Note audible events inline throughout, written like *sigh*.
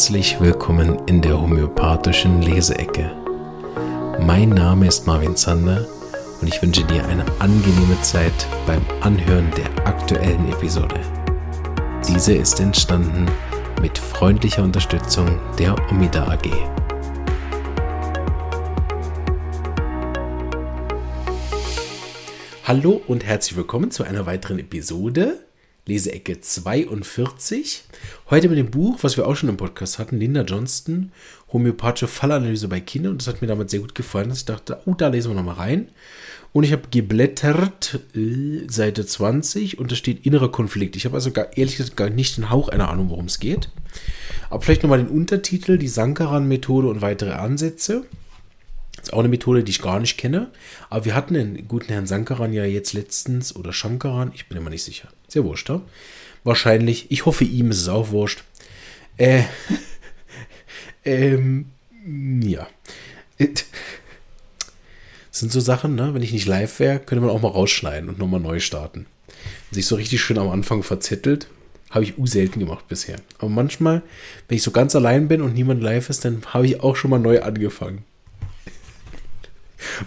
Herzlich willkommen in der homöopathischen Leseecke. Mein Name ist Marvin Zander und ich wünsche dir eine angenehme Zeit beim Anhören der aktuellen Episode. Diese ist entstanden mit freundlicher Unterstützung der Omida AG. Hallo und herzlich willkommen zu einer weiteren Episode Leseecke 42. Heute mit dem Buch, was wir auch schon im Podcast hatten, Linda Johnston, Homöopathische Fallanalyse bei Kindern. Und das hat mir damals sehr gut gefallen, dass ich dachte, oh, da lesen wir nochmal rein. Und ich habe geblättert, äh, Seite 20, und da steht innerer Konflikt. Ich habe also gar, ehrlich gesagt gar nicht den Hauch einer Ahnung, worum es geht. Aber vielleicht nochmal den Untertitel, die Sankaran-Methode und weitere Ansätze. Das ist auch eine Methode, die ich gar nicht kenne. Aber wir hatten den guten Herrn Sankaran ja jetzt letztens, oder Shankaran, ich bin immer nicht sicher. Sehr wurscht, ja? Wahrscheinlich. Ich hoffe, ihm ist es auch wurscht. Äh, *laughs* ähm, ja. Das *laughs* sind so Sachen, ne? Wenn ich nicht live wäre, könnte man auch mal rausschneiden und nochmal neu starten. Wenn sich so richtig schön am Anfang verzettelt, habe ich u selten gemacht bisher. Aber manchmal, wenn ich so ganz allein bin und niemand live ist, dann habe ich auch schon mal neu angefangen.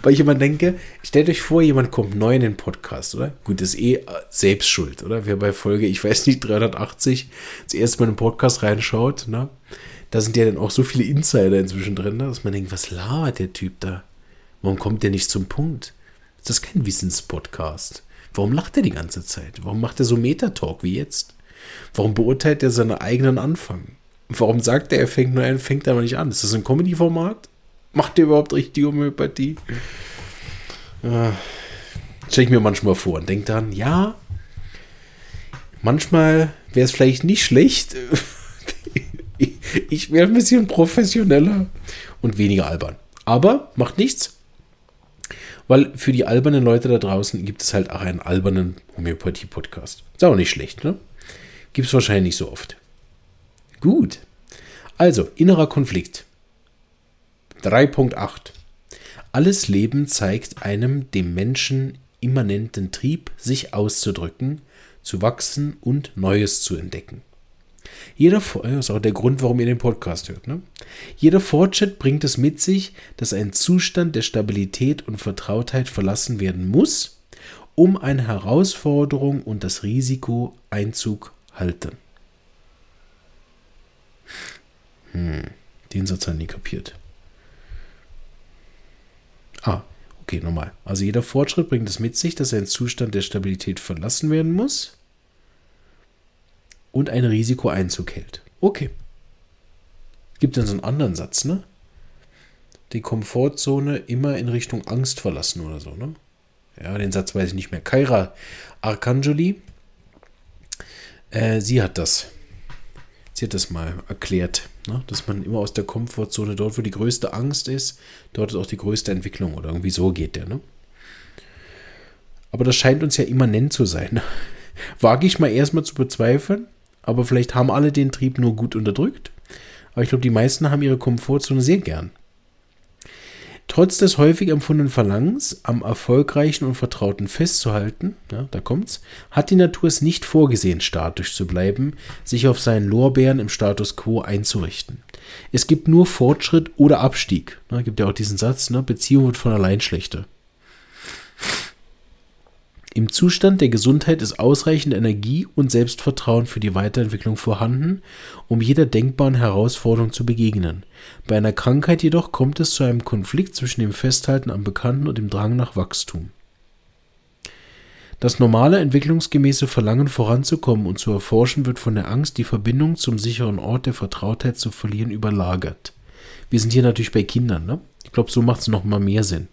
Weil ich immer denke, stellt euch vor, jemand kommt neu in den Podcast, oder? Gut, das ist eh selbst schuld, oder? Wer bei Folge, ich weiß nicht, 380 das erste Mal in den Podcast reinschaut, ne? Da sind ja dann auch so viele Insider inzwischen drin, ne? dass man denkt, was labert der Typ da? Warum kommt der nicht zum Punkt? Ist das kein Wissenspodcast? Warum lacht er die ganze Zeit? Warum macht er so Metatalk wie jetzt? Warum beurteilt er seinen eigenen Anfang? Warum sagt er, er fängt nur an, fängt aber nicht an? Ist das ein Comedy-Format? Macht ihr überhaupt richtig Homöopathie? Äh, Stelle ich mir manchmal vor und denke dann, ja, manchmal wäre es vielleicht nicht schlecht. *laughs* ich wäre ein bisschen professioneller und weniger albern. Aber macht nichts. Weil für die albernen Leute da draußen gibt es halt auch einen albernen Homöopathie-Podcast. Ist auch nicht schlecht, ne? Gibt es wahrscheinlich nicht so oft. Gut. Also, innerer Konflikt. 3.8 Alles Leben zeigt einem dem Menschen immanenten Trieb, sich auszudrücken, zu wachsen und Neues zu entdecken. Jeder, das ist auch der Grund, warum ihr den Podcast hört. Ne? Jeder Fortschritt bringt es mit sich, dass ein Zustand der Stabilität und Vertrautheit verlassen werden muss, um eine Herausforderung und das Risiko Einzug halten. Hm, den Satz haben nie kapiert. Ah, okay, nochmal. Also jeder Fortschritt bringt es mit sich, dass ein Zustand der Stabilität verlassen werden muss und ein Risiko Einzug hält. Okay. Gibt dann so einen anderen Satz, ne? Die Komfortzone immer in Richtung Angst verlassen oder so, ne? Ja, den Satz weiß ich nicht mehr. Kaira Arcangeli, äh, sie hat das. Sie hat das mal erklärt. Ne? Dass man immer aus der Komfortzone, dort wo die größte Angst ist, dort ist auch die größte Entwicklung oder irgendwie so geht der. Ne? Aber das scheint uns ja immanent zu sein. *laughs* Wage ich mal erstmal zu bezweifeln, aber vielleicht haben alle den Trieb nur gut unterdrückt. Aber ich glaube, die meisten haben ihre Komfortzone sehr gern. Trotz des häufig empfundenen Verlangens, am erfolgreichen und Vertrauten festzuhalten, ja, da kommt's, hat die Natur es nicht vorgesehen, statisch zu bleiben, sich auf seinen Lorbeeren im Status quo einzurichten. Es gibt nur Fortschritt oder Abstieg. Ne, gibt ja auch diesen Satz, ne, Beziehung wird von allein schlechter. Im Zustand der Gesundheit ist ausreichend Energie und Selbstvertrauen für die Weiterentwicklung vorhanden, um jeder denkbaren Herausforderung zu begegnen. Bei einer Krankheit jedoch kommt es zu einem Konflikt zwischen dem Festhalten am Bekannten und dem Drang nach Wachstum. Das normale entwicklungsgemäße Verlangen voranzukommen und zu erforschen wird von der Angst, die Verbindung zum sicheren Ort der Vertrautheit zu verlieren, überlagert. Wir sind hier natürlich bei Kindern, ne? Ich glaube, so macht es noch mal mehr Sinn.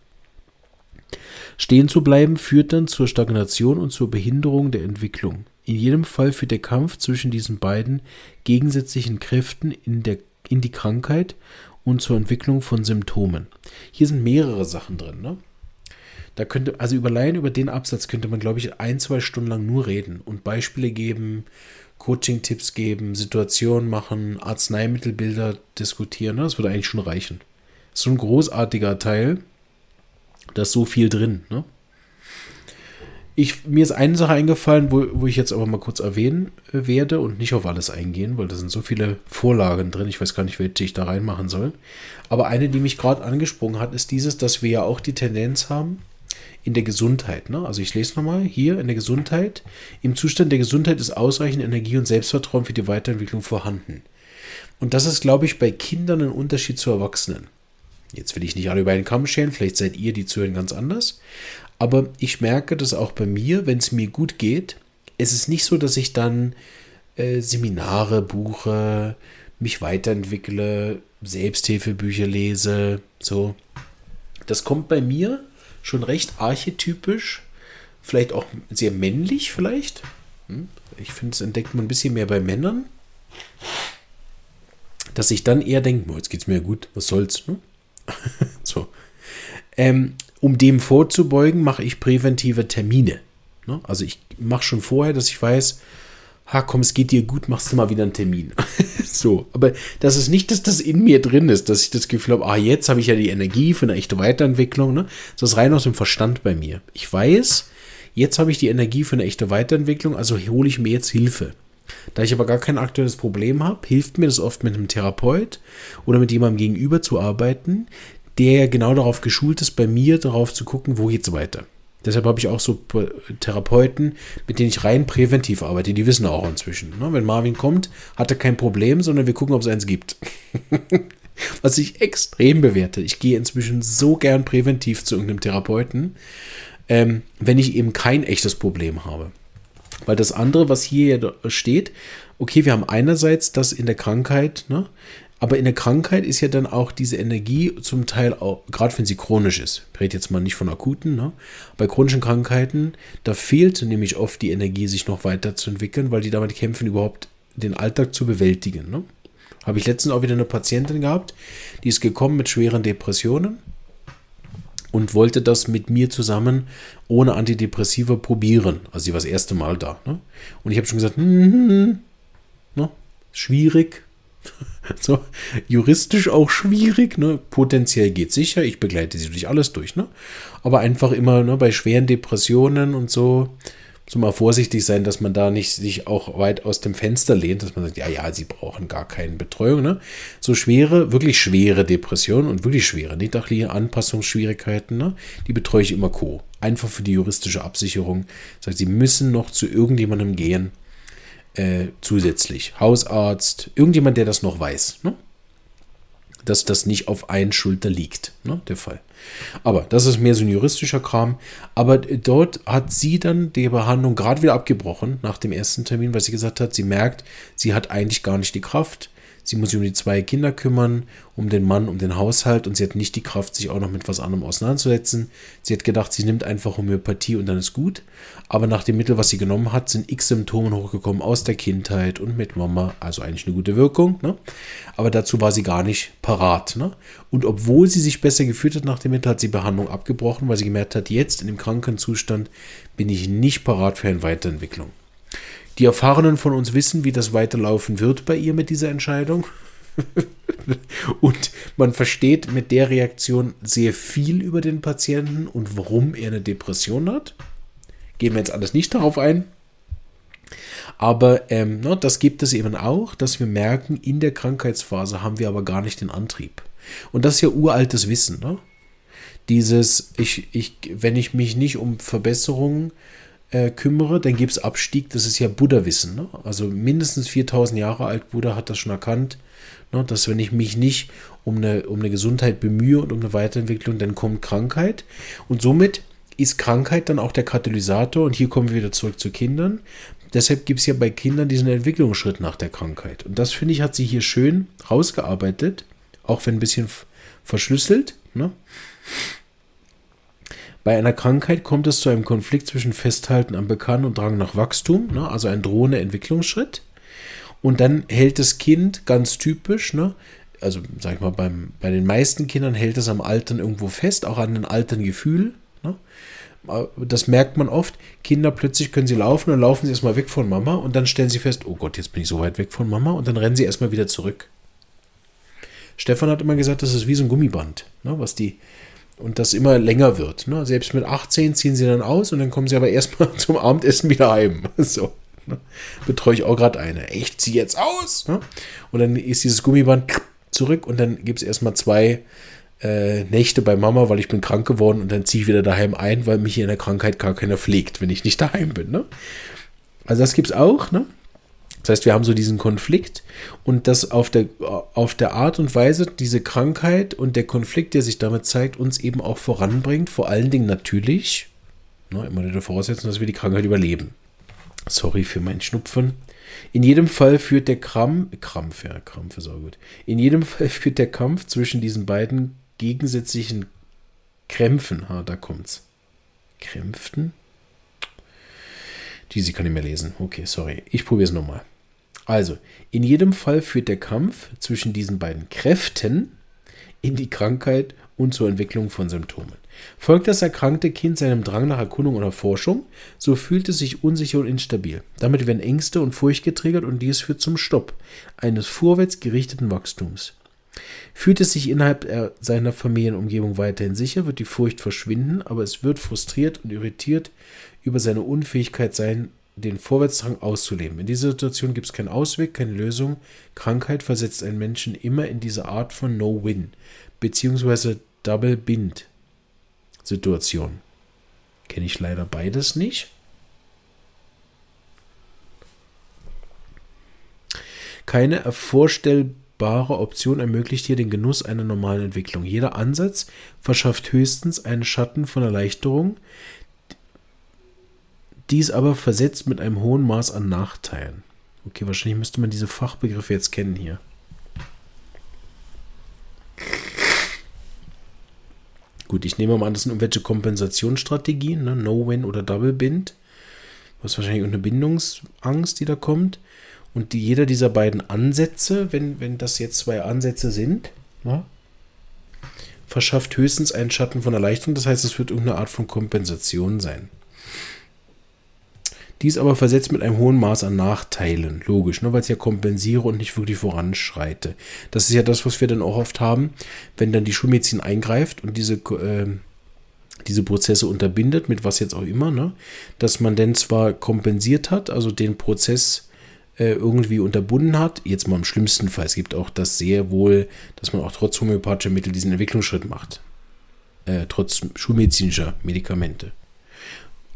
Stehen zu bleiben führt dann zur Stagnation und zur Behinderung der Entwicklung. In jedem Fall führt der Kampf zwischen diesen beiden gegensätzlichen Kräften in, der, in die Krankheit und zur Entwicklung von Symptomen. Hier sind mehrere Sachen drin. Ne? Da könnte, also über allein über den Absatz könnte man, glaube ich, ein, zwei Stunden lang nur reden und Beispiele geben, Coaching-Tipps geben, Situationen machen, Arzneimittelbilder diskutieren. Ne? Das würde eigentlich schon reichen. So ein großartiger Teil da ist so viel drin. Ne? Ich, mir ist eine Sache eingefallen, wo, wo ich jetzt aber mal kurz erwähnen äh, werde und nicht auf alles eingehen, weil da sind so viele Vorlagen drin. Ich weiß gar nicht, welche ich da reinmachen soll. Aber eine, die mich gerade angesprungen hat, ist dieses, dass wir ja auch die Tendenz haben, in der Gesundheit. Ne? Also ich lese nochmal hier in der Gesundheit. Im Zustand der Gesundheit ist ausreichend Energie und Selbstvertrauen für die Weiterentwicklung vorhanden. Und das ist, glaube ich, bei Kindern ein Unterschied zu Erwachsenen. Jetzt will ich nicht alle über einen Kamm scheren, vielleicht seid ihr, die zuhören, ganz anders. Aber ich merke das auch bei mir, wenn es mir gut geht. Es ist nicht so, dass ich dann äh, Seminare buche, mich weiterentwickle, Selbsthilfebücher lese, so. Das kommt bei mir schon recht archetypisch, vielleicht auch sehr männlich vielleicht. Hm? Ich finde, es entdeckt man ein bisschen mehr bei Männern, dass ich dann eher denke, jetzt geht es mir gut, was soll's. Ne? *laughs* so. Ähm, um dem vorzubeugen, mache ich präventive Termine. Ne? Also ich mache schon vorher, dass ich weiß, ha komm, es geht dir gut, machst du mal wieder einen Termin. *laughs* so, aber das ist nicht, dass das in mir drin ist, dass ich das Gefühl habe, ah, jetzt habe ich ja die Energie für eine echte Weiterentwicklung. Ne? Das ist rein aus dem Verstand bei mir. Ich weiß, jetzt habe ich die Energie für eine echte Weiterentwicklung, also hole ich mir jetzt Hilfe. Da ich aber gar kein aktuelles Problem habe, hilft mir das oft mit einem Therapeut oder mit jemandem gegenüber zu arbeiten, der genau darauf geschult ist, bei mir darauf zu gucken, wo geht es weiter. Deshalb habe ich auch so Therapeuten, mit denen ich rein präventiv arbeite. Die wissen auch inzwischen. Ne? Wenn Marvin kommt, hat er kein Problem, sondern wir gucken, ob es eins gibt. *laughs* Was ich extrem bewerte. Ich gehe inzwischen so gern präventiv zu irgendeinem Therapeuten, ähm, wenn ich eben kein echtes Problem habe. Weil das andere, was hier ja steht, okay, wir haben einerseits das in der Krankheit, ne? aber in der Krankheit ist ja dann auch diese Energie zum Teil auch, gerade wenn sie chronisch ist, ich rede jetzt mal nicht von akuten, ne? bei chronischen Krankheiten, da fehlt nämlich oft die Energie, sich noch weiterzuentwickeln, weil die damit kämpfen, überhaupt den Alltag zu bewältigen. Ne? Habe ich letztens auch wieder eine Patientin gehabt, die ist gekommen mit schweren Depressionen und wollte das mit mir zusammen ohne Antidepressiva probieren. Also sie war das erste Mal da. Ne? Und ich habe schon gesagt, mm, mm, ne? schwierig. *laughs* so, juristisch auch schwierig. Ne? Potenziell geht sicher. Ich begleite sie durch alles durch. Ne? Aber einfach immer ne, bei schweren Depressionen und so so mal vorsichtig sein, dass man da nicht sich auch weit aus dem Fenster lehnt, dass man sagt, ja, ja, sie brauchen gar keine Betreuung. Ne? So schwere, wirklich schwere Depressionen und wirklich schwere, nicht dachliche Anpassungsschwierigkeiten, ne? die betreue ich immer co. Einfach für die juristische Absicherung. Das sie müssen noch zu irgendjemandem gehen, äh, zusätzlich. Hausarzt, irgendjemand, der das noch weiß. Ne? Dass das nicht auf einen Schulter liegt, ne, der Fall. Aber das ist mehr so ein juristischer Kram. Aber dort hat sie dann die Behandlung gerade wieder abgebrochen nach dem ersten Termin, weil sie gesagt hat, sie merkt, sie hat eigentlich gar nicht die Kraft. Sie muss sich um die zwei Kinder kümmern, um den Mann, um den Haushalt und sie hat nicht die Kraft, sich auch noch mit was anderem auseinanderzusetzen. Sie hat gedacht, sie nimmt einfach Homöopathie und dann ist gut. Aber nach dem Mittel, was sie genommen hat, sind x Symptome hochgekommen aus der Kindheit und mit Mama. Also eigentlich eine gute Wirkung. Ne? Aber dazu war sie gar nicht parat. Ne? Und obwohl sie sich besser gefühlt hat nach dem Mittel, hat sie Behandlung abgebrochen, weil sie gemerkt hat, jetzt in dem kranken Zustand bin ich nicht parat für eine Weiterentwicklung. Die Erfahrenen von uns wissen, wie das weiterlaufen wird bei ihr mit dieser Entscheidung. *laughs* und man versteht mit der Reaktion sehr viel über den Patienten und warum er eine Depression hat. Gehen wir jetzt alles nicht darauf ein. Aber ähm, ne, das gibt es eben auch, dass wir merken, in der Krankheitsphase haben wir aber gar nicht den Antrieb. Und das ist ja uraltes Wissen. Ne? Dieses, ich, ich, wenn ich mich nicht um Verbesserungen kümmere, dann gibt es Abstieg. Das ist ja Buddha-Wissen. Ne? Also mindestens 4000 Jahre alt Buddha hat das schon erkannt, ne? dass wenn ich mich nicht um eine, um eine Gesundheit bemühe und um eine Weiterentwicklung, dann kommt Krankheit. Und somit ist Krankheit dann auch der Katalysator. Und hier kommen wir wieder zurück zu Kindern. Deshalb gibt es ja bei Kindern diesen Entwicklungsschritt nach der Krankheit. Und das finde ich, hat sie hier schön rausgearbeitet, auch wenn ein bisschen verschlüsselt. Ne? Bei einer Krankheit kommt es zu einem Konflikt zwischen Festhalten am Bekannten und Drang nach Wachstum, ne, also ein drohender Entwicklungsschritt. Und dann hält das Kind ganz typisch, ne, also sag ich mal, beim, bei den meisten Kindern hält es am Altern irgendwo fest, auch an den alten Gefühl. Ne. Das merkt man oft. Kinder plötzlich können sie laufen, dann laufen sie erstmal weg von Mama und dann stellen sie fest, oh Gott, jetzt bin ich so weit weg von Mama und dann rennen sie erstmal wieder zurück. Stefan hat immer gesagt, das ist wie so ein Gummiband, ne, was die und das immer länger wird. Ne? Selbst mit 18 ziehen sie dann aus und dann kommen sie aber erstmal *laughs* zum Abendessen wieder heim. *laughs* So. Ne? Betreue ich auch gerade eine. Echt, zieh jetzt aus. Ne? Und dann ist dieses Gummiband zurück und dann gibt es erstmal zwei äh, Nächte bei Mama, weil ich bin krank geworden und dann ziehe ich wieder daheim ein, weil mich in der Krankheit gar keiner pflegt, wenn ich nicht daheim bin. Ne? Also das gibt es auch. Ne? Das heißt, wir haben so diesen Konflikt und das auf der, auf der Art und Weise, diese Krankheit und der Konflikt, der sich damit zeigt, uns eben auch voranbringt, vor allen Dingen natürlich, ne, immer der Voraussetzung, dass wir die Krankheit überleben. Sorry für meinen Schnupfen. In jedem Fall führt der Krampf, Krampf, ja, Krampf ist auch gut. In jedem Fall *laughs* führt der Kampf zwischen diesen beiden gegensätzlichen Krämpfen, ha, da kommt's. Krämpften? Die sie kann ich mehr lesen. Okay, sorry. Ich probiere es nochmal. Also, in jedem Fall führt der Kampf zwischen diesen beiden Kräften in die Krankheit und zur Entwicklung von Symptomen. Folgt das erkrankte Kind seinem Drang nach Erkundung oder Forschung, so fühlt es sich unsicher und instabil. Damit werden Ängste und Furcht getriggert und dies führt zum Stopp eines vorwärts gerichteten Wachstums. Fühlt es sich innerhalb seiner Familienumgebung weiterhin sicher, wird die Furcht verschwinden, aber es wird frustriert und irritiert über seine Unfähigkeit sein, den Vorwärtsdrang auszuleben. In dieser Situation gibt es keinen Ausweg, keine Lösung. Krankheit versetzt einen Menschen immer in diese Art von No-Win beziehungsweise Double-Bind-Situation. Kenne ich leider beides nicht. Keine vorstellbare Option ermöglicht hier den Genuss einer normalen Entwicklung. Jeder Ansatz verschafft höchstens einen Schatten von Erleichterung, dies aber versetzt mit einem hohen Maß an Nachteilen. Okay, wahrscheinlich müsste man diese Fachbegriffe jetzt kennen hier. Gut, ich nehme mal an, das sind irgendwelche Kompensationsstrategien, ne? No-Win oder Double-Bind. Was wahrscheinlich eine Bindungsangst, die da kommt. Und die, jeder dieser beiden Ansätze, wenn, wenn das jetzt zwei Ansätze sind, ne? verschafft höchstens einen Schatten von Erleichterung. Das heißt, es wird irgendeine Art von Kompensation sein. Dies aber versetzt mit einem hohen Maß an Nachteilen. Logisch, ne, weil es ja kompensiere und nicht wirklich voranschreite. Das ist ja das, was wir dann auch oft haben, wenn dann die Schulmedizin eingreift und diese, äh, diese Prozesse unterbindet, mit was jetzt auch immer, ne, dass man dann zwar kompensiert hat, also den Prozess äh, irgendwie unterbunden hat, jetzt mal im schlimmsten Fall. Es gibt auch das sehr wohl, dass man auch trotz homöopathischer Mittel diesen Entwicklungsschritt macht. Äh, trotz schulmedizinischer Medikamente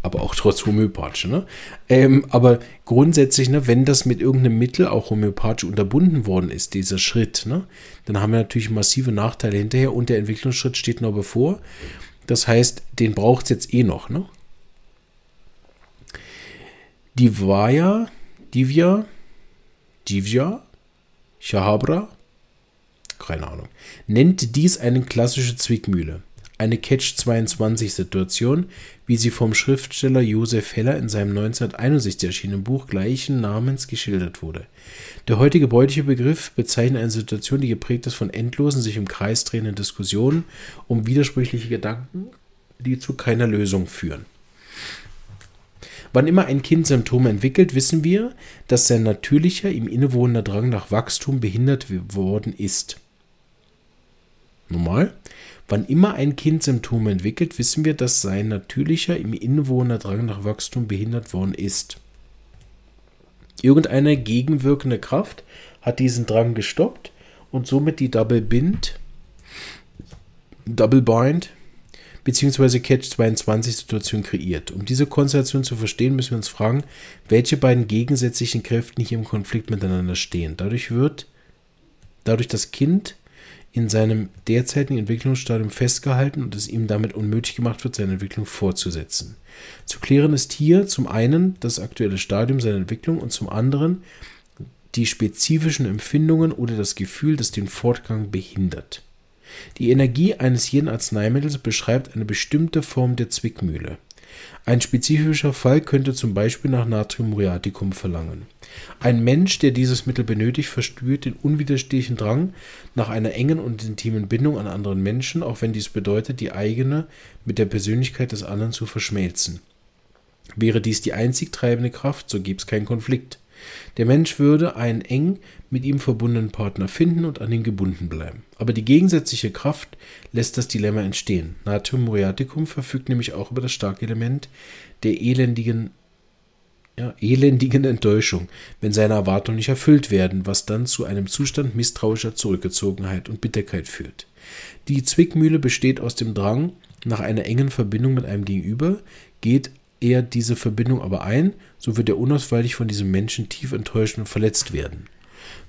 aber auch trotz homöopathisch. Ne? Ähm, aber grundsätzlich, ne, wenn das mit irgendeinem Mittel auch homöopathisch unterbunden worden ist, dieser Schritt, ne, dann haben wir natürlich massive Nachteile hinterher und der Entwicklungsschritt steht noch bevor. Das heißt, den braucht es jetzt eh noch. Ne? Divya, Divya, Divya, Shahabra, keine Ahnung, nennt dies eine klassische Zwickmühle eine Catch-22-Situation, wie sie vom Schriftsteller Josef Heller in seinem 1961 erschienenen Buch gleichen Namens geschildert wurde. Der heutige bräuliche Begriff bezeichnet eine Situation, die geprägt ist von endlosen, sich im Kreis drehenden Diskussionen um widersprüchliche Gedanken, die zu keiner Lösung führen. Wann immer ein Kind Symptome entwickelt, wissen wir, dass sein natürlicher, ihm innewohnender Drang nach Wachstum behindert worden ist. Normal? Wann immer ein Kind Symptome entwickelt, wissen wir, dass sein natürlicher, im Innewohner Drang nach Wachstum behindert worden ist. Irgendeine gegenwirkende Kraft hat diesen Drang gestoppt und somit die Double Bind, Double Bind bzw. Catch 22 Situation kreiert. Um diese Konstellation zu verstehen, müssen wir uns fragen, welche beiden gegensätzlichen Kräfte hier im Konflikt miteinander stehen. Dadurch wird dadurch das Kind in seinem derzeitigen Entwicklungsstadium festgehalten und es ihm damit unmöglich gemacht wird, seine Entwicklung fortzusetzen. Zu klären ist hier zum einen das aktuelle Stadium seiner Entwicklung und zum anderen die spezifischen Empfindungen oder das Gefühl, das den Fortgang behindert. Die Energie eines jeden Arzneimittels beschreibt eine bestimmte Form der Zwickmühle. Ein spezifischer Fall könnte zum Beispiel nach Natriummuriaticum verlangen. Ein Mensch, der dieses Mittel benötigt, verspürt den unwiderstehlichen Drang nach einer engen und intimen Bindung an anderen Menschen, auch wenn dies bedeutet, die eigene mit der Persönlichkeit des anderen zu verschmelzen. Wäre dies die einzig treibende Kraft, so gäbe es keinen Konflikt. Der Mensch würde einen eng mit ihm verbundenen Partner finden und an ihn gebunden bleiben. Aber die gegensätzliche Kraft lässt das Dilemma entstehen. Natrium muriaticum verfügt nämlich auch über das starke Element der elendigen, ja, elendigen Enttäuschung, wenn seine Erwartungen nicht erfüllt werden, was dann zu einem Zustand misstrauischer Zurückgezogenheit und Bitterkeit führt. Die Zwickmühle besteht aus dem Drang nach einer engen Verbindung mit einem Gegenüber, geht er diese Verbindung aber ein, so wird er unausweichlich von diesem Menschen tief enttäuscht und verletzt werden.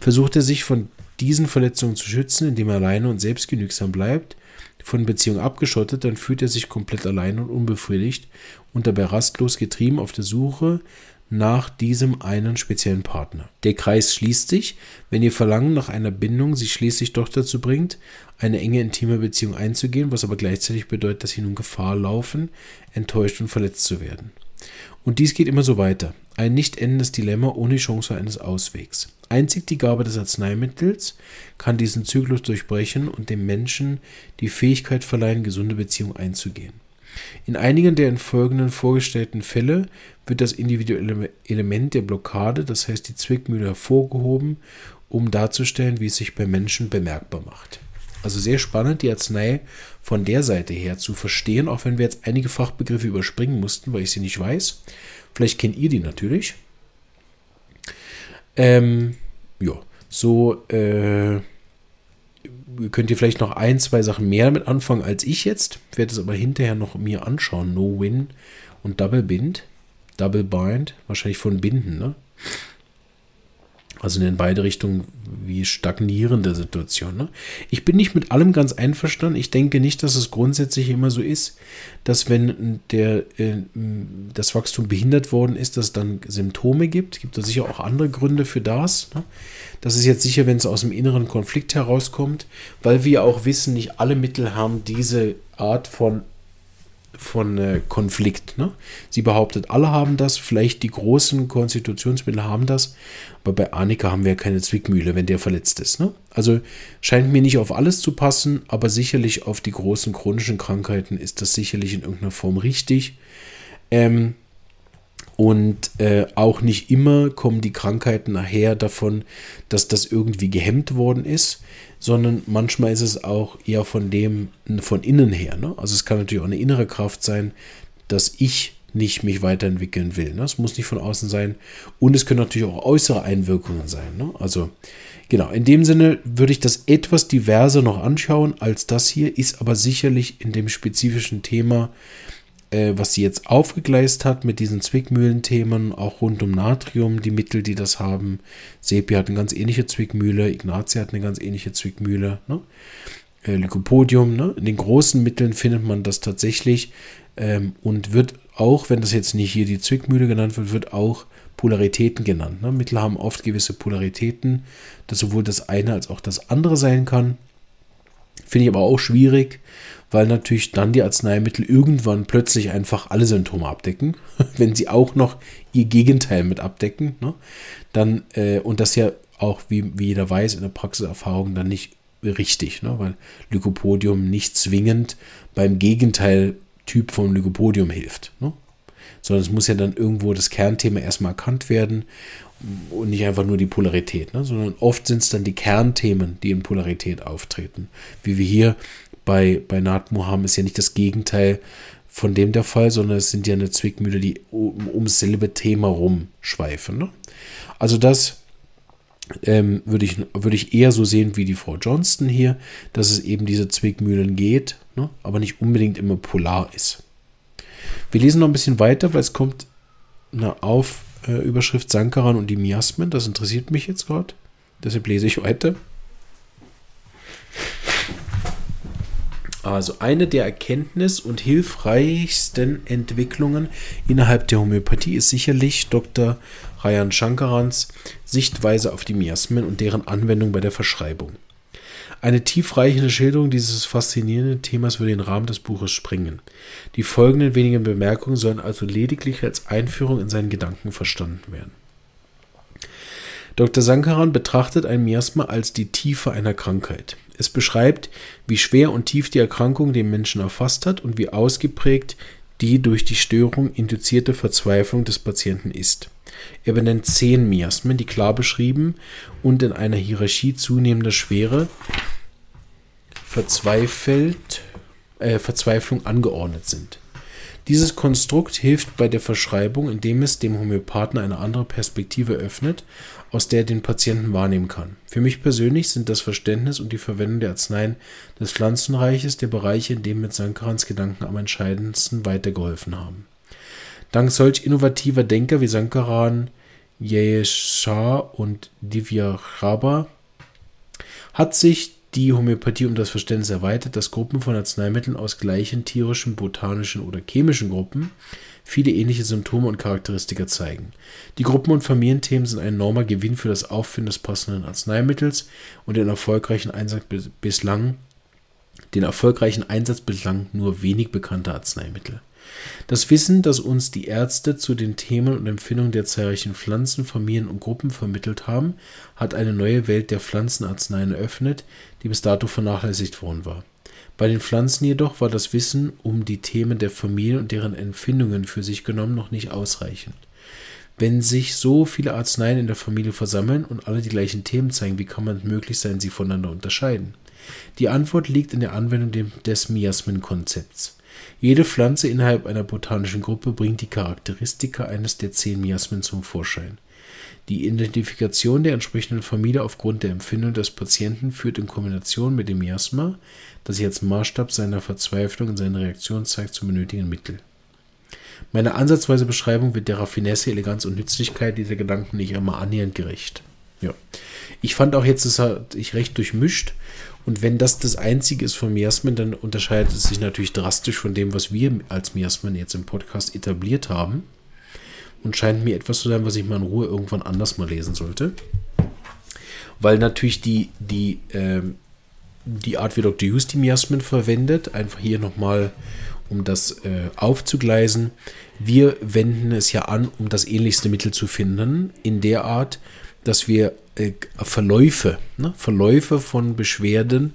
Versucht er sich von diesen Verletzungen zu schützen, indem er alleine und selbstgenügsam bleibt, von Beziehung abgeschottet, dann fühlt er sich komplett allein und unbefriedigt und dabei rastlos getrieben auf der Suche nach diesem einen speziellen Partner. Der Kreis schließt sich, wenn ihr Verlangen nach einer Bindung sich schließlich doch dazu bringt, eine enge intime Beziehung einzugehen, was aber gleichzeitig bedeutet, dass sie nun Gefahr laufen, enttäuscht und verletzt zu werden. Und dies geht immer so weiter. Ein nicht endendes Dilemma ohne Chance eines Auswegs. Einzig die Gabe des Arzneimittels kann diesen Zyklus durchbrechen und dem Menschen die Fähigkeit verleihen, gesunde Beziehungen einzugehen. In einigen der in folgenden vorgestellten Fälle wird das individuelle Element der Blockade, das heißt die Zwickmühle, hervorgehoben, um darzustellen, wie es sich bei Menschen bemerkbar macht. Also sehr spannend, die Arznei von der Seite her zu verstehen, auch wenn wir jetzt einige Fachbegriffe überspringen mussten, weil ich sie nicht weiß. Vielleicht kennt ihr die natürlich. Ähm, ja, so äh, könnt ihr vielleicht noch ein, zwei Sachen mehr damit anfangen als ich jetzt. Werde es aber hinterher noch mir anschauen. No Win und Double Bind. Double Bind, wahrscheinlich von Binden, ne? Also in beide Richtungen wie stagnierende Situation. Ne? Ich bin nicht mit allem ganz einverstanden. Ich denke nicht, dass es grundsätzlich immer so ist, dass wenn der, äh, das Wachstum behindert worden ist, dass es dann Symptome gibt. Es gibt da sicher auch andere Gründe für das. Ne? Das ist jetzt sicher, wenn es aus dem inneren Konflikt herauskommt, weil wir auch wissen, nicht alle Mittel haben diese Art von von äh, Konflikt. Ne? Sie behauptet, alle haben das, vielleicht die großen Konstitutionsmittel haben das, aber bei Annika haben wir ja keine Zwickmühle, wenn der verletzt ist. Ne? Also scheint mir nicht auf alles zu passen, aber sicherlich auf die großen chronischen Krankheiten ist das sicherlich in irgendeiner Form richtig. Ähm, und äh, auch nicht immer kommen die Krankheiten nachher davon, dass das irgendwie gehemmt worden ist, sondern manchmal ist es auch eher von dem, von innen her. Ne? Also es kann natürlich auch eine innere Kraft sein, dass ich nicht mich weiterentwickeln will. Ne? Es muss nicht von außen sein. Und es können natürlich auch äußere Einwirkungen sein. Ne? Also genau, in dem Sinne würde ich das etwas diverser noch anschauen als das hier, ist aber sicherlich in dem spezifischen Thema äh, was sie jetzt aufgegleist hat mit diesen Zwickmühlenthemen, auch rund um Natrium, die Mittel, die das haben. Sepi hat eine ganz ähnliche Zwickmühle, Ignatia hat eine ganz ähnliche Zwickmühle. Ne? Äh, Lycopodium, ne? in den großen Mitteln findet man das tatsächlich ähm, und wird auch, wenn das jetzt nicht hier die Zwickmühle genannt wird, wird auch Polaritäten genannt. Ne? Mittel haben oft gewisse Polaritäten, dass sowohl das eine als auch das andere sein kann. Finde ich aber auch schwierig weil natürlich dann die Arzneimittel irgendwann plötzlich einfach alle Symptome abdecken, *laughs* wenn sie auch noch ihr Gegenteil mit abdecken. Ne? Dann, äh, und das ja auch, wie, wie jeder weiß, in der Praxiserfahrung dann nicht richtig, ne? weil Lycopodium nicht zwingend beim Gegenteiltyp vom Lycopodium hilft. Ne? Sondern es muss ja dann irgendwo das Kernthema erstmal erkannt werden und nicht einfach nur die Polarität, ne? sondern oft sind es dann die Kernthemen, die in Polarität auftreten. Wie wir hier bei, bei Nahtmo haben, ist ja nicht das Gegenteil von dem der Fall, sondern es sind ja eine Zwickmühle, die um, ums selbe Thema rumschweifen. Ne? Also das ähm, würde ich, würd ich eher so sehen wie die Frau Johnston hier, dass es eben diese Zwickmühlen geht, ne? aber nicht unbedingt immer polar ist. Wir lesen noch ein bisschen weiter, weil es kommt eine Auf, äh, Sankaran und die Miasmen. Das interessiert mich jetzt gerade. Deshalb lese ich weiter. Also eine der Erkenntnis- und hilfreichsten Entwicklungen innerhalb der Homöopathie ist sicherlich Dr. Rayan Shankarans Sichtweise auf die Miasmen und deren Anwendung bei der Verschreibung. Eine tiefreichende Schilderung dieses faszinierenden Themas würde den Rahmen des Buches sprengen. Die folgenden wenigen Bemerkungen sollen also lediglich als Einführung in seinen Gedanken verstanden werden. Dr. Sankaran betrachtet ein Miasma als die Tiefe einer Krankheit. Es beschreibt, wie schwer und tief die Erkrankung den Menschen erfasst hat und wie ausgeprägt die durch die Störung induzierte Verzweiflung des Patienten ist. Er benennt zehn Miasmen, die klar beschrieben und in einer Hierarchie zunehmender Schwere verzweifelt, äh, Verzweiflung angeordnet sind. Dieses Konstrukt hilft bei der Verschreibung, indem es dem Homöopathen eine andere Perspektive öffnet, aus der er den Patienten wahrnehmen kann. Für mich persönlich sind das Verständnis und die Verwendung der Arzneien des Pflanzenreiches der Bereiche, in denen mit Sankarans Gedanken am entscheidendsten weitergeholfen haben. Dank solch innovativer Denker wie Sankaran, Yeshar und Divya Raba hat sich die Homöopathie um das Verständnis erweitert, dass Gruppen von Arzneimitteln aus gleichen tierischen, botanischen oder chemischen Gruppen viele ähnliche Symptome und Charakteristika zeigen. Die Gruppen- und Familienthemen sind ein enormer Gewinn für das Auffinden des passenden Arzneimittels und den erfolgreichen Einsatz bislang den erfolgreichen Einsatz bislang nur wenig bekannter Arzneimittel. Das Wissen, das uns die Ärzte zu den Themen und Empfindungen der zahlreichen Pflanzen, Familien und Gruppen vermittelt haben, hat eine neue Welt der Pflanzenarzneien eröffnet, die bis dato vernachlässigt worden war. Bei den Pflanzen jedoch war das Wissen um die Themen der Familien und deren Empfindungen für sich genommen noch nicht ausreichend. Wenn sich so viele Arzneien in der Familie versammeln und alle die gleichen Themen zeigen, wie kann man möglich sein, sie voneinander unterscheiden? Die Antwort liegt in der Anwendung des Miasmen-Konzepts. Jede Pflanze innerhalb einer botanischen Gruppe bringt die Charakteristika eines der zehn Miasmen zum Vorschein. Die Identifikation der entsprechenden Familie aufgrund der Empfindung des Patienten führt in Kombination mit dem Miasma, das sich als Maßstab seiner Verzweiflung und seiner Reaktion zeigt, zum benötigten Mittel. Meine ansatzweise Beschreibung wird der Raffinesse, Eleganz und Nützlichkeit dieser Gedanken nicht einmal annähernd gerecht. Ja. Ich fand auch jetzt, es hat ich recht durchmischt und wenn das das Einzige ist von Miasmen, dann unterscheidet es sich natürlich drastisch von dem, was wir als Miasmen jetzt im Podcast etabliert haben. Und scheint mir etwas zu sein, was ich mal in Ruhe irgendwann anders mal lesen sollte. Weil natürlich die, die, äh, die Art, wie Dr. Hughes die Miasmen verwendet, einfach hier nochmal, um das äh, aufzugleisen. Wir wenden es ja an, um das ähnlichste Mittel zu finden, in der Art, dass wir äh, Verläufe, ne? Verläufe von Beschwerden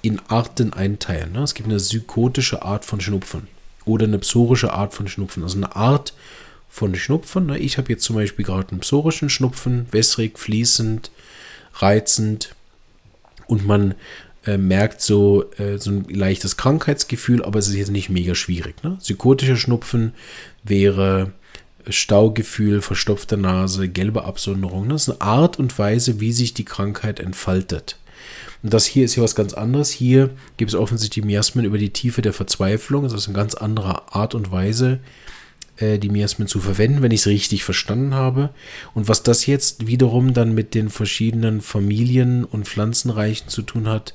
in Arten einteilen. Ne? Es gibt eine psychotische Art von Schnupfen oder eine psorische Art von Schnupfen. Also eine Art von Schnupfen. Ne? Ich habe jetzt zum Beispiel gerade einen psorischen Schnupfen, wässrig, fließend, reizend und man äh, merkt so, äh, so ein leichtes Krankheitsgefühl, aber es ist jetzt nicht mega schwierig. Ne? Psychotischer Schnupfen wäre Staugefühl, verstopfte Nase, gelbe Absonderung. Das ist eine Art und Weise, wie sich die Krankheit entfaltet. Und das hier ist hier was ganz anderes. Hier gibt es offensichtlich Miasmen über die Tiefe der Verzweiflung. Das ist eine ganz andere Art und Weise, äh, die Miasmen zu verwenden, wenn ich es richtig verstanden habe. Und was das jetzt wiederum dann mit den verschiedenen Familien und Pflanzenreichen zu tun hat,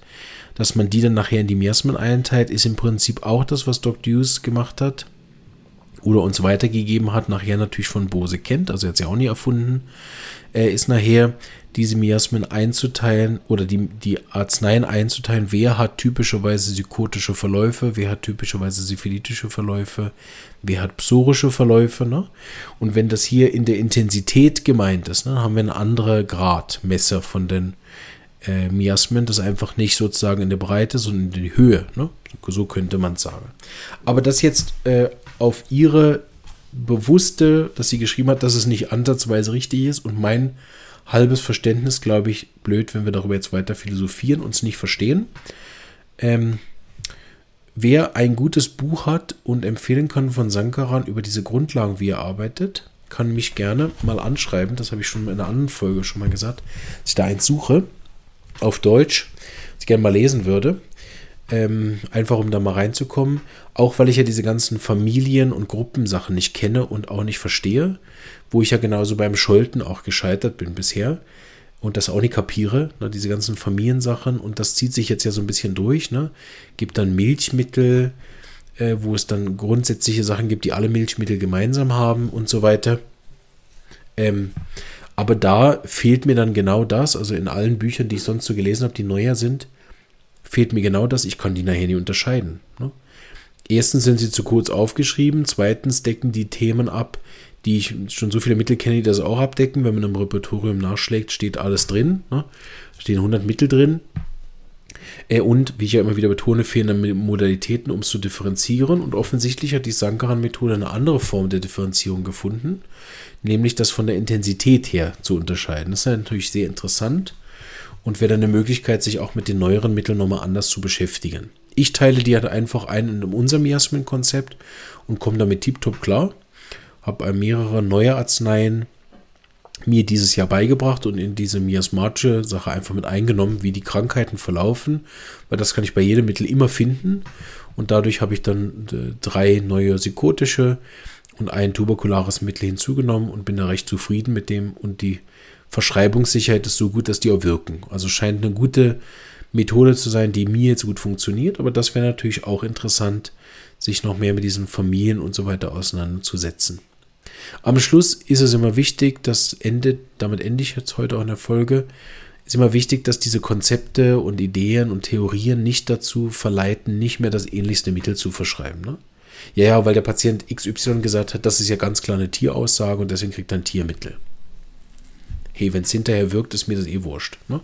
dass man die dann nachher in die Miasmen einteilt, ist im Prinzip auch das, was Dr. Hughes gemacht hat oder uns weitergegeben hat, nachher natürlich von Bose kennt, also er hat sie auch nie erfunden, äh, ist nachher diese Miasmen einzuteilen oder die, die Arzneien einzuteilen, wer hat typischerweise psychotische Verläufe, wer hat typischerweise syphilitische Verläufe, wer hat psorische Verläufe. Ne? Und wenn das hier in der Intensität gemeint ist, ne, haben wir eine andere Gradmesser von den äh, Miasmen, das einfach nicht sozusagen in der Breite, sondern in der Höhe. Ne? So könnte man sagen. Aber das jetzt äh, auf ihre bewusste, dass sie geschrieben hat, dass es nicht ansatzweise richtig ist und mein halbes Verständnis, glaube ich, blöd, wenn wir darüber jetzt weiter philosophieren, uns nicht verstehen. Ähm, wer ein gutes Buch hat und empfehlen kann von Sankaran über diese Grundlagen, wie er arbeitet, kann mich gerne mal anschreiben. Das habe ich schon in einer anderen Folge schon mal gesagt, dass ich da eins suche auf Deutsch, das ich gerne mal lesen würde. Ähm, einfach um da mal reinzukommen. Auch weil ich ja diese ganzen Familien- und Gruppensachen nicht kenne und auch nicht verstehe, wo ich ja genauso beim Scholten auch gescheitert bin bisher und das auch nicht kapiere, ne, diese ganzen Familiensachen und das zieht sich jetzt ja so ein bisschen durch. Ne? Gibt dann Milchmittel, äh, wo es dann grundsätzliche Sachen gibt, die alle Milchmittel gemeinsam haben und so weiter. Ähm, aber da fehlt mir dann genau das, also in allen Büchern, die ich sonst so gelesen habe, die neuer sind, fehlt mir genau das, ich kann die nachher nicht unterscheiden. Ne? Erstens sind sie zu kurz aufgeschrieben, zweitens decken die Themen ab, die ich schon so viele Mittel kenne, die das auch abdecken. Wenn man im Repertorium nachschlägt, steht alles drin. Ne? Stehen 100 Mittel drin. Äh, und, wie ich ja immer wieder betone, fehlende Modalitäten, um es zu differenzieren. Und offensichtlich hat die Sankaran-Methode eine andere Form der Differenzierung gefunden, nämlich das von der Intensität her zu unterscheiden. Das ist natürlich sehr interessant und wäre dann eine Möglichkeit, sich auch mit den neueren Mitteln nochmal anders zu beschäftigen. Ich teile die halt einfach ein in unserem Miasmin-Konzept und komme damit tiptop klar. Habe mehrere neue Arzneien mir dieses Jahr beigebracht und in diese miasmatische Sache einfach mit eingenommen, wie die Krankheiten verlaufen, weil das kann ich bei jedem Mittel immer finden und dadurch habe ich dann äh, drei neue psychotische und ein tuberkulares Mittel hinzugenommen und bin da recht zufrieden mit dem und die Verschreibungssicherheit ist so gut, dass die auch wirken. Also scheint eine gute Methode zu sein, die mir jetzt gut funktioniert, aber das wäre natürlich auch interessant, sich noch mehr mit diesen Familien und so weiter auseinanderzusetzen. Am Schluss ist es immer wichtig, das endet, damit ende ich jetzt heute auch in der Folge, ist immer wichtig, dass diese Konzepte und Ideen und Theorien nicht dazu verleiten, nicht mehr das ähnlichste Mittel zu verschreiben. Ne? Ja, ja, weil der Patient XY gesagt hat, das ist ja ganz klar eine Tieraussage und deswegen kriegt er ein Tiermittel. Hey, wenn es hinterher wirkt, ist mir das eh wurscht. Ne?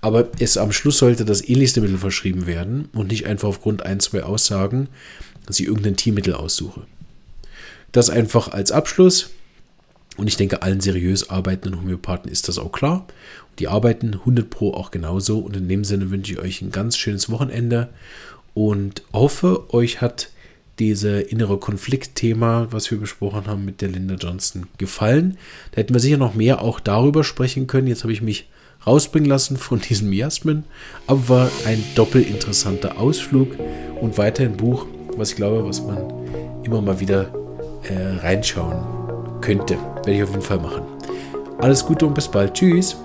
Aber es am Schluss sollte das ähnlichste Mittel verschrieben werden und nicht einfach aufgrund ein, zwei Aussagen, dass ich irgendein Tiermittel aussuche. Das einfach als Abschluss. Und ich denke, allen seriös arbeitenden Homöopathen ist das auch klar. Die arbeiten 100 Pro auch genauso. Und in dem Sinne wünsche ich euch ein ganz schönes Wochenende und hoffe, euch hat diese innere Konfliktthema, was wir besprochen haben mit der Linda Johnston, gefallen. Da hätten wir sicher noch mehr auch darüber sprechen können. Jetzt habe ich mich rausbringen lassen von *laughs* diesem Jasmin, aber war ein doppelt interessanter Ausflug und weiter ein Buch, was ich glaube, was man immer mal wieder äh, reinschauen könnte. Werde ich auf jeden Fall machen. Alles Gute und bis bald. Tschüss.